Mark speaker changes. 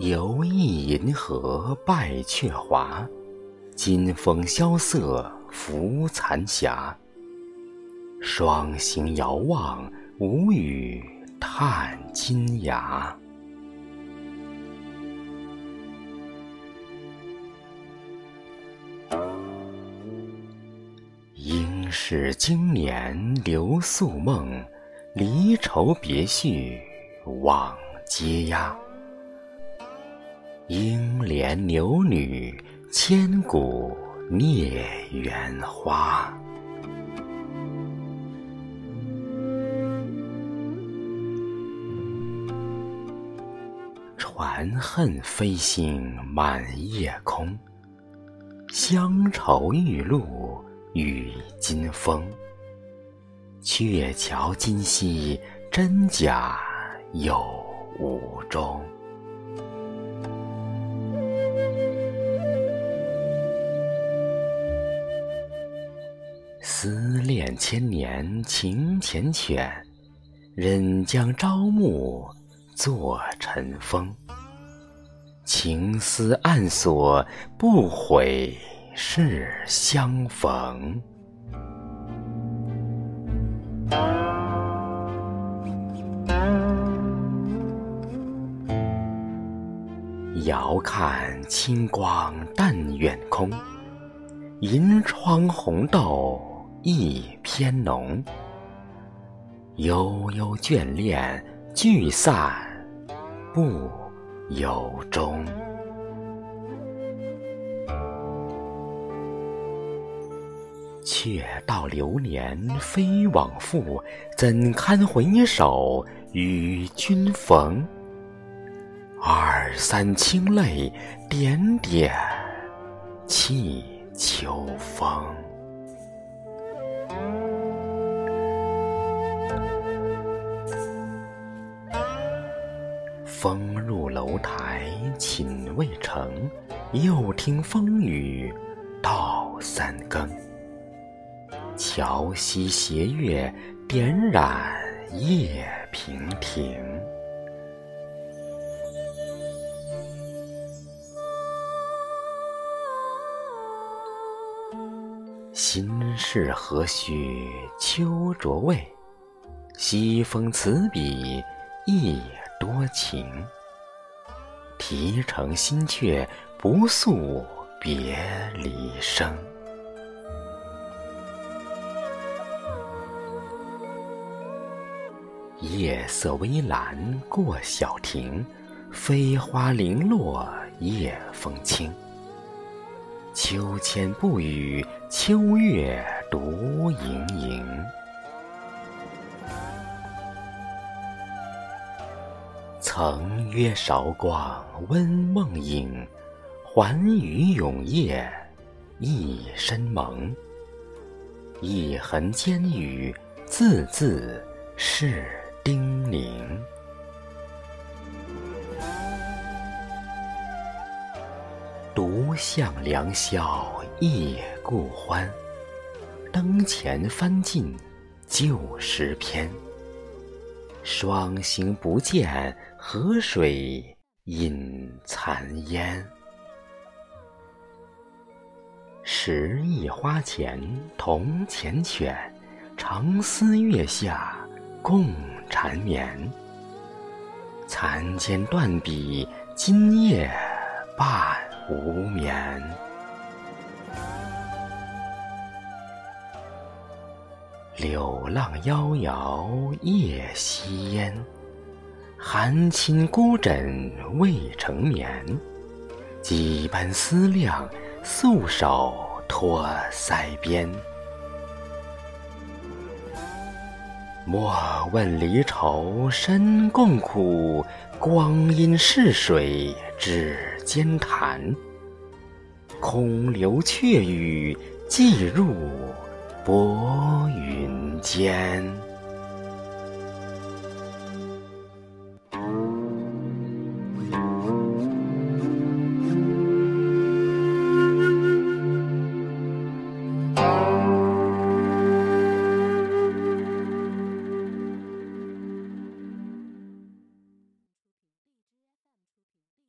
Speaker 1: 游弋银河拜鹊华，金风萧瑟拂残霞。双星遥望，无语叹金牙。应是经年留宿梦，离愁别绪望阶压。应怜牛女，千古孽缘花。传恨飞星满夜空，乡愁玉露与金风。鹊桥今夕，真假有无中？恋千年情缱绻，忍将朝暮作尘封。情丝暗锁，不悔是相逢。遥看清光淡远空，银窗红豆一偏浓。悠悠眷恋聚散不。由终。却道流年非往复，怎堪回首与君逢？二三清泪点点泣秋风。风入楼台寝未成，又听风雨到三更。桥西斜月点染夜平庭。心事何须秋着味，西风词笔意。多情，啼成新阙，不诉别离声。夜色微澜过小亭，飞花零落夜风轻。秋千不语，秋月独盈盈。曾约韶光温梦影，还余永夜一身蒙。一痕间语，字字是叮咛。独向良宵夜故欢，灯前翻尽旧时篇。双星不见，河水映残烟。十亿花前同缱绻，长思月下共缠绵。残笺断笔，今夜半无眠。柳浪夭夭夜夕烟，含衾孤枕未成眠。几般思量，素手托腮边。莫问离愁身共苦，光阴逝水指尖弹。空留却语，寄入。薄云间。